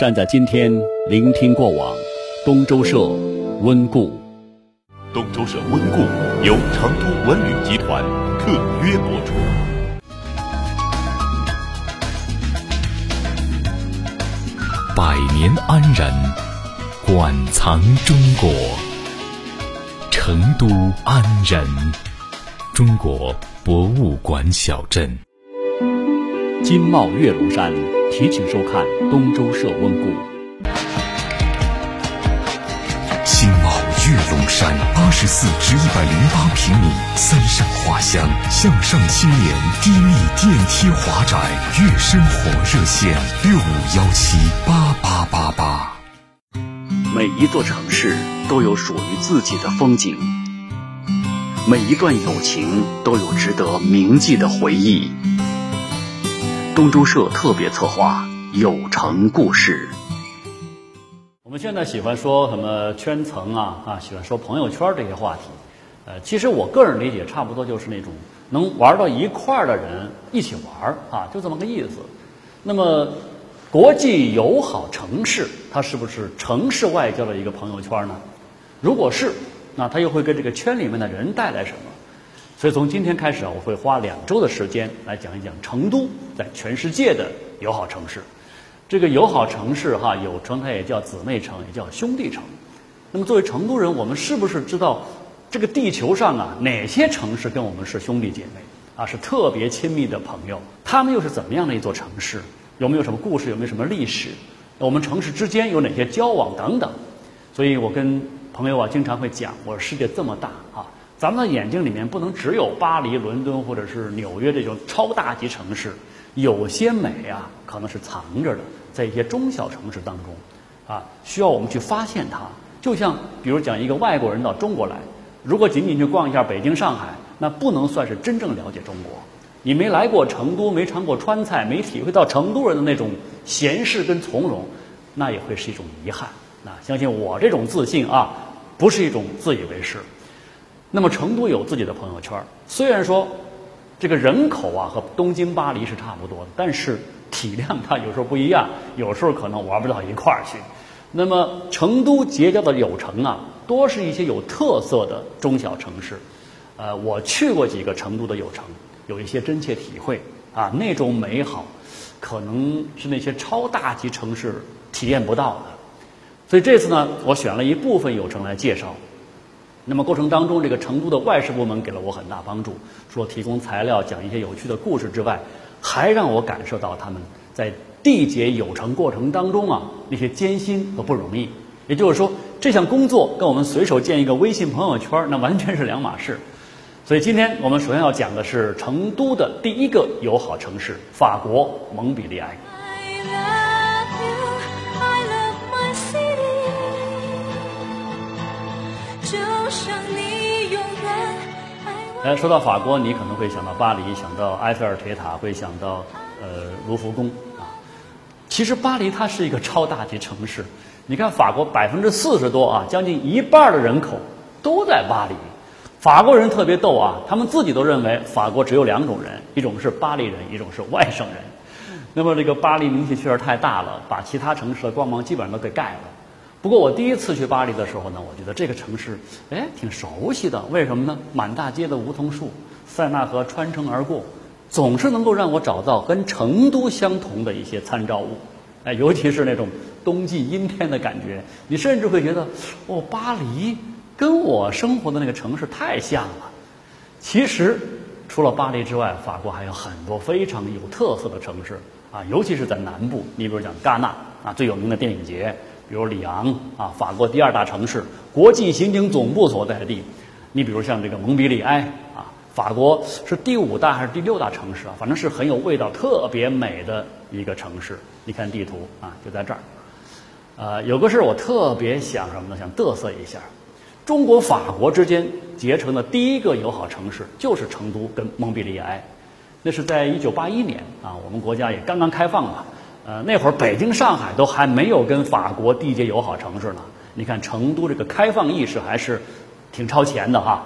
站在今天，聆听过往。东周社温故。东周社温故由成都文旅集团特约播出。百年安然，馆藏中国。成都安仁，中国博物馆小镇。金茂月龙山，提请收看东周社温故。金茂月龙山，八十四至一百零八平米，三上花香，向上青年低密电梯华宅，悦生活热线六五幺七八八八八。每一座城市都有属于自己的风景，每一段友情都有值得铭记的回忆。东周社特别策划《有城故事》。我们现在喜欢说什么圈层啊啊，喜欢说朋友圈这些话题。呃，其实我个人理解，差不多就是那种能玩到一块儿的人一起玩啊，就这么个意思。那么，国际友好城市，它是不是城市外交的一个朋友圈呢？如果是，那它又会给这个圈里面的人带来什么？所以从今天开始啊，我会花两周的时间来讲一讲成都在全世界的友好城市。这个友好城市哈，有城它也叫姊妹城，也叫兄弟城。那么作为成都人，我们是不是知道这个地球上啊哪些城市跟我们是兄弟姐妹啊，是特别亲密的朋友？他们又是怎么样的一座城市？有没有什么故事？有没有什么历史？我们城市之间有哪些交往等等？所以我跟朋友啊经常会讲，我说世界这么大啊。咱们的眼睛里面不能只有巴黎、伦敦或者是纽约这种超大级城市，有些美啊可能是藏着的，在一些中小城市当中，啊，需要我们去发现它。就像比如讲一个外国人到中国来，如果仅仅去逛一下北京、上海，那不能算是真正了解中国。你没来过成都，没尝过川菜，没体会到成都人的那种闲适跟从容，那也会是一种遗憾。那相信我这种自信啊，不是一种自以为是。那么成都有自己的朋友圈，虽然说这个人口啊和东京、巴黎是差不多的，但是体量它有时候不一样，有时候可能玩不到一块儿去。那么成都结交的友城啊，多是一些有特色的中小城市。呃，我去过几个成都的友城，有一些真切体会啊，那种美好，可能是那些超大级城市体验不到的。所以这次呢，我选了一部分友城来介绍。那么过程当中，这个成都的外事部门给了我很大帮助，除了提供材料、讲一些有趣的故事之外，还让我感受到他们在缔结友城过程当中啊那些艰辛和不容易。也就是说，这项工作跟我们随手建一个微信朋友圈那完全是两码事。所以今天我们首先要讲的是成都的第一个友好城市——法国蒙彼利埃。哎，说到法国，你可能会想到巴黎，想到埃菲尔铁塔，会想到呃卢浮宫啊。其实巴黎它是一个超大级城市，你看法国百分之四十多啊，将近一半的人口都在巴黎。法国人特别逗啊，他们自己都认为法国只有两种人，一种是巴黎人，一种是外省人。那么这个巴黎名气确实太大了，把其他城市的光芒基本上都给盖了。不过我第一次去巴黎的时候呢，我觉得这个城市，哎，挺熟悉的。为什么呢？满大街的梧桐树，塞纳河穿城而过，总是能够让我找到跟成都相同的一些参照物。哎，尤其是那种冬季阴天的感觉，你甚至会觉得，哦，巴黎跟我生活的那个城市太像了。其实，除了巴黎之外，法国还有很多非常有特色的城市啊，尤其是在南部。你比如讲戛纳啊，最有名的电影节。比如里昂啊，法国第二大城市，国际刑警总部所在地。你比如像这个蒙彼利埃啊，法国是第五大还是第六大城市啊？反正是很有味道、特别美的一个城市。你看地图啊，就在这儿。呃，有个事儿我特别想什么呢？想嘚瑟一下，中国法国之间结成的第一个友好城市就是成都跟蒙彼利埃。那是在一九八一年啊，我们国家也刚刚开放嘛。呃，那会儿北京、上海都还没有跟法国缔结友好城市呢。你看成都这个开放意识还是挺超前的哈。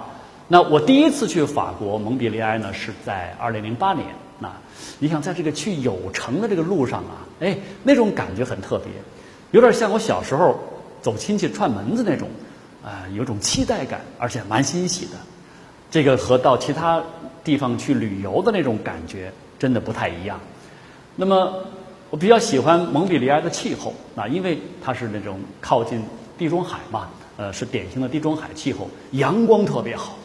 那我第一次去法国蒙彼利埃呢，是在二零零八年。那你想在这个去友城的这个路上啊，哎，那种感觉很特别。有点像我小时候走亲戚串门子那种，啊、有种期待感，而且蛮欣喜的。这个和到其他地方去旅游的那种感觉真的不太一样。那么我比较喜欢蒙彼利埃的气候啊，因为它是那种靠近地中海嘛，呃，是典型的地中海气候，阳光特别好。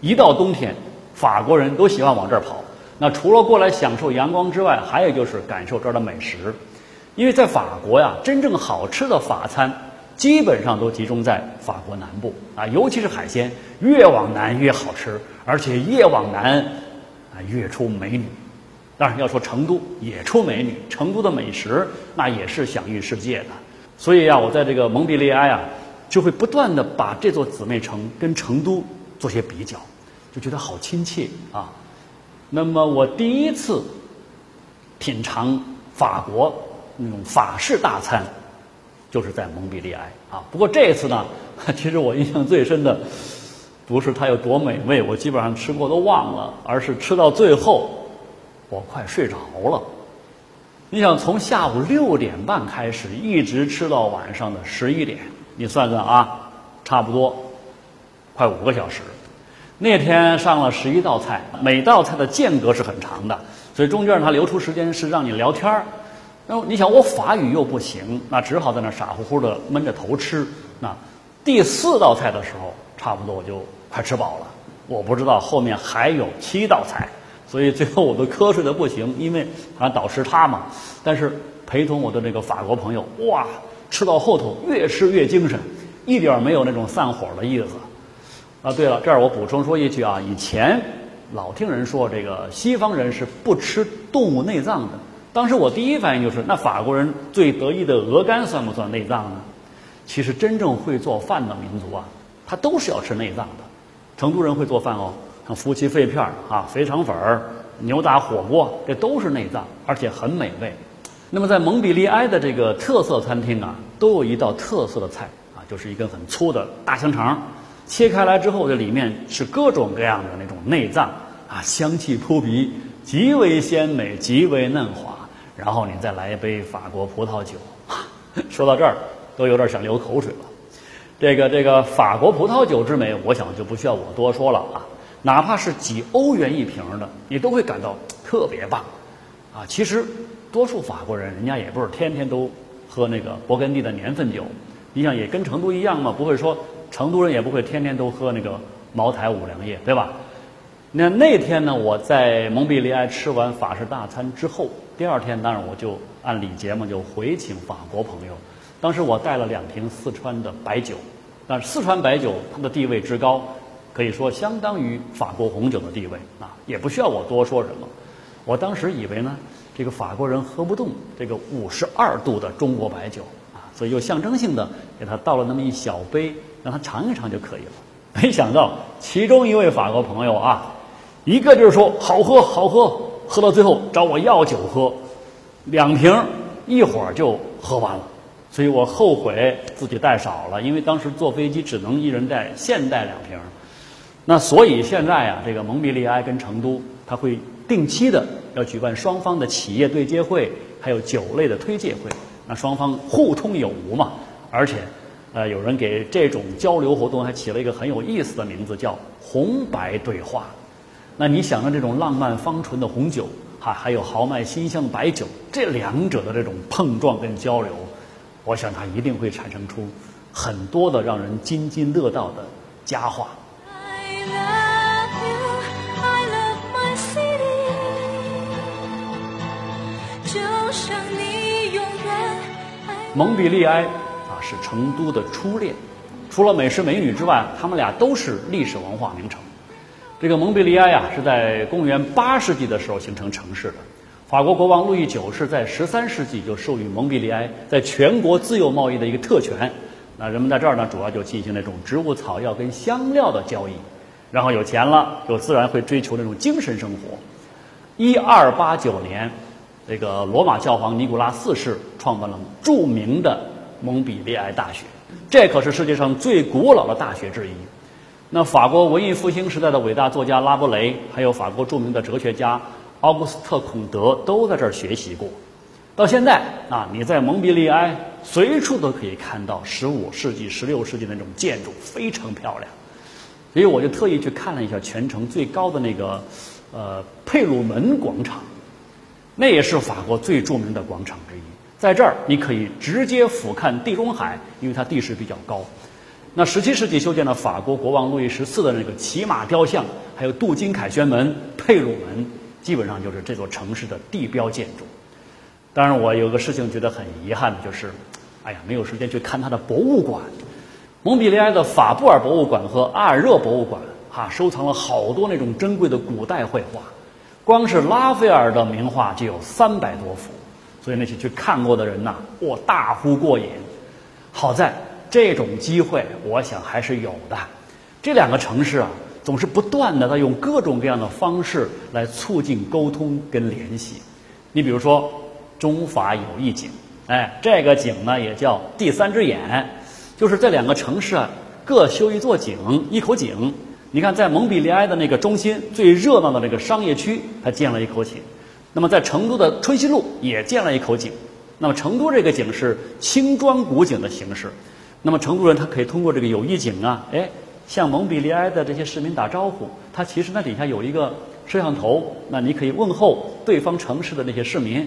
一到冬天，法国人都喜欢往这儿跑。那除了过来享受阳光之外，还有就是感受这儿的美食。因为在法国呀，真正好吃的法餐基本上都集中在法国南部啊，尤其是海鲜，越往南越好吃，而且越往南啊越出美女。当然要说成都也出美女，成都的美食那也是享誉世界的。所以呀，我在这个蒙彼利埃啊，就会不断的把这座姊妹城跟成都做些比较，就觉得好亲切啊。那么我第一次品尝法国那种法式大餐，就是在蒙彼利埃啊。不过这次呢，其实我印象最深的不是它有多美味，我基本上吃过都忘了，而是吃到最后我快睡着了。你想从下午六点半开始，一直吃到晚上的十一点，你算算啊，差不多快五个小时。那天上了十一道菜，每道菜的间隔是很长的，所以中间它留出时间是让你聊天儿。那你想我法语又不行，那只好在那傻乎乎的闷着头吃。那第四道菜的时候，差不多我就快吃饱了。我不知道后面还有七道菜，所以最后我都瞌睡的不行，因为啊倒时差嘛。但是陪同我的这个法国朋友，哇，吃到后头越吃越精神，一点没有那种散伙的意思。啊，对了，这儿我补充说一句啊，以前老听人说这个西方人是不吃动物内脏的。当时我第一反应就是，那法国人最得意的鹅肝算不算内脏呢？其实真正会做饭的民族啊，他都是要吃内脏的。成都人会做饭哦，夫妻肺片啊、肥肠粉儿、牛杂火锅，这都是内脏，而且很美味。那么在蒙彼利埃的这个特色餐厅啊，都有一道特色的菜啊，就是一根很粗的大香肠。切开来之后，这里面是各种各样的那种内脏啊，香气扑鼻，极为鲜美，极为嫩滑。然后你再来一杯法国葡萄酒，说到这儿都有点想流口水了。这个这个法国葡萄酒之美，我想就不需要我多说了啊。哪怕是几欧元一瓶的，你都会感到特别棒啊。其实多数法国人，人家也不是天天都喝那个勃艮第的年份酒，你想也跟成都一样嘛，不会说。成都人也不会天天都喝那个茅台、五粮液，对吧？那那天呢，我在蒙彼利埃吃完法式大餐之后，第二天当然我就按礼节嘛，就回请法国朋友。当时我带了两瓶四川的白酒，但是四川白酒它的地位之高，可以说相当于法国红酒的地位啊，也不需要我多说什么。我当时以为呢，这个法国人喝不动这个五十二度的中国白酒啊，所以又象征性的给他倒了那么一小杯。让他尝一尝就可以了。没想到其中一位法国朋友啊，一个就是说好喝好喝，喝到最后找我要酒喝，两瓶一会儿就喝完了。所以我后悔自己带少了，因为当时坐飞机只能一人带现带两瓶。那所以现在啊，这个蒙彼利埃跟成都，他会定期的要举办双方的企业对接会，还有酒类的推介会，那双方互通有无嘛，而且。呃，有人给这种交流活动还起了一个很有意思的名字，叫“红白对话”。那你想到这种浪漫芳醇的红酒，哈，还有豪迈馨香的白酒，这两者的这种碰撞跟交流，我想它一定会产生出很多的让人津津乐道的佳话。想你永远蒙彼利埃啊。是成都的初恋，除了美食美女之外，他们俩都是历史文化名城。这个蒙彼利埃呀，是在公元八世纪的时候形成城市的。法国国王路易九世在十三世纪就授予蒙彼利埃在全国自由贸易的一个特权。那人们在这儿呢，主要就进行那种植物草药跟香料的交易。然后有钱了，就自然会追求那种精神生活。一二八九年，这个罗马教皇尼古拉四世创办了著名的。蒙彼利埃大学，这可是世界上最古老的大学之一。那法国文艺复兴时代的伟大作家拉伯雷，还有法国著名的哲学家奥古斯特·孔德都在这儿学习过。到现在啊，你在蒙彼利埃随处都可以看到十五世纪、十六世纪那种建筑，非常漂亮。所以我就特意去看了一下全城最高的那个，呃，佩鲁门广场，那也是法国最著名的广场之一。在这儿，你可以直接俯瞰地中海，因为它地势比较高。那十七世纪修建了法国国王路易十四的那个骑马雕像，还有镀金凯旋门、佩鲁门，基本上就是这座城市的地标建筑。当然，我有个事情觉得很遗憾的就是，哎呀，没有时间去看它的博物馆。蒙彼利埃的法布尔博物馆和阿尔热博物馆，哈，收藏了好多那种珍贵的古代绘画，光是拉斐尔的名画就有三百多幅，所以那些去看过的人呐，哇，大呼过瘾。好在这种机会，我想还是有的。这两个城市啊，总是不断的在用各种各样的方式来促进沟通跟联系。你比如说，中法友谊井，哎，这个井呢也叫第三只眼。就是这两个城市啊，各修一座井，一口井。你看，在蒙彼利埃的那个中心最热闹的那个商业区，它建了一口井；那么在成都的春熙路也建了一口井。那么成都这个井是青砖古井的形式。那么成都人他可以通过这个友谊井啊，哎，向蒙彼利埃的这些市民打招呼。他其实那底下有一个摄像头，那你可以问候对方城市的那些市民。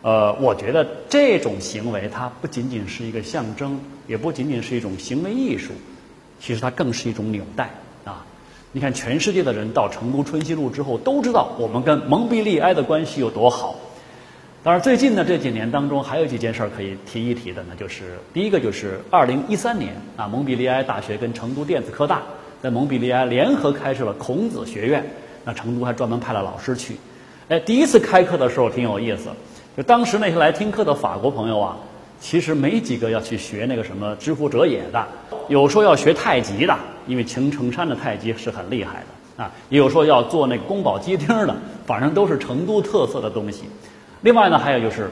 呃，我觉得这种行为它不仅仅是一个象征，也不仅仅是一种行为艺术，其实它更是一种纽带！你看，全世界的人到成都春熙路之后，都知道我们跟蒙彼利埃的关系有多好。当然，最近呢这几年当中，还有几件事儿可以提一提的呢，就是第一个就是二零一三年啊，蒙彼利埃大学跟成都电子科大在蒙彼利埃联合开设了孔子学院，那成都还专门派了老师去。哎，第一次开课的时候挺有意思。就当时那些来听课的法国朋友啊，其实没几个要去学那个什么知乎者也的，有说要学太极的，因为青城山的太极是很厉害的啊，也有说要做那宫保鸡丁的，反正都是成都特色的东西。另外呢，还有就是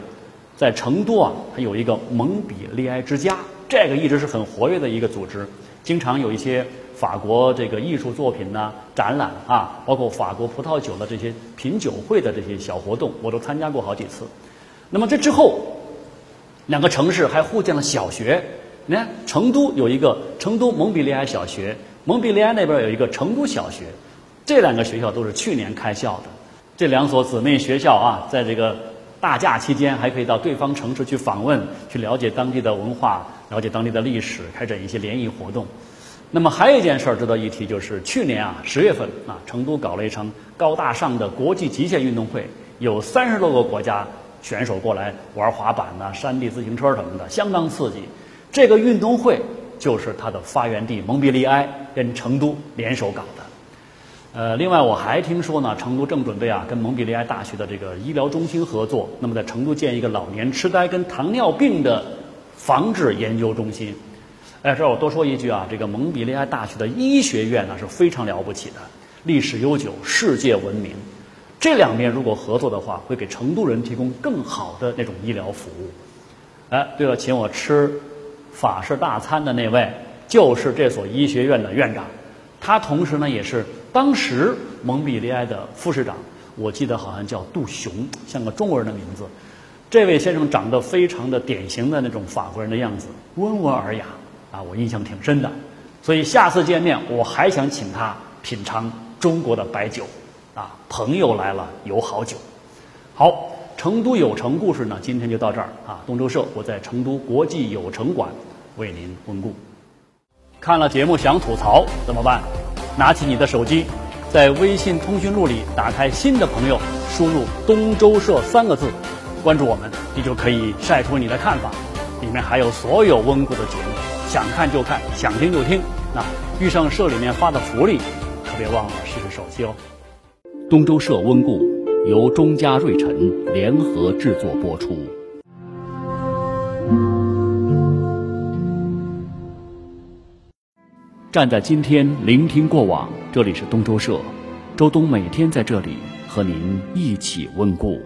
在成都啊，它有一个蒙彼利埃之家，这个一直是很活跃的一个组织，经常有一些法国这个艺术作品呢展览啊，包括法国葡萄酒的这些品酒会的这些小活动，我都参加过好几次。那么这之后，两个城市还互建了小学。你看，成都有一个成都蒙彼利埃小学，蒙彼利埃那边有一个成都小学，这两个学校都是去年开校的。这两所姊妹学校啊，在这个大假期间还可以到对方城市去访问，去了解当地的文化，了解当地的历史，开展一些联谊活动。那么还有一件事儿值得一提，就是去年啊十月份啊，成都搞了一场高大上的国际极限运动会，有三十多个国家。选手过来玩滑板呐、山地自行车什么的，相当刺激。这个运动会就是它的发源地蒙彼利埃跟成都联手搞的。呃，另外我还听说呢，成都正准备啊跟蒙彼利埃大学的这个医疗中心合作，那么在成都建一个老年痴呆跟糖尿病的防治研究中心。哎，这儿我多说一句啊，这个蒙彼利埃大学的医学院呢是非常了不起的，历史悠久，世界闻名。这两边如果合作的话，会给成都人提供更好的那种医疗服务。哎，对了，请我吃法式大餐的那位就是这所医学院的院长，他同时呢也是当时蒙彼利埃的副市长，我记得好像叫杜雄，像个中国人的名字。这位先生长得非常的典型的那种法国人的样子，温文尔雅啊，我印象挺深的。所以下次见面，我还想请他品尝中国的白酒。啊，朋友来了有好酒。好，成都有城故事呢，今天就到这儿啊。东周社，我在成都国际有城馆为您温故。看了节目想吐槽怎么办？拿起你的手机，在微信通讯录里打开新的朋友，输入“东周社”三个字，关注我们，你就可以晒出你的看法。里面还有所有温故的节目，想看就看，想听就听。那遇上社里面发的福利，可别忘了试试手气哦。东周社温故由中嘉瑞辰联合制作播出。站在今天，聆听过往。这里是东周社，周东每天在这里和您一起温故。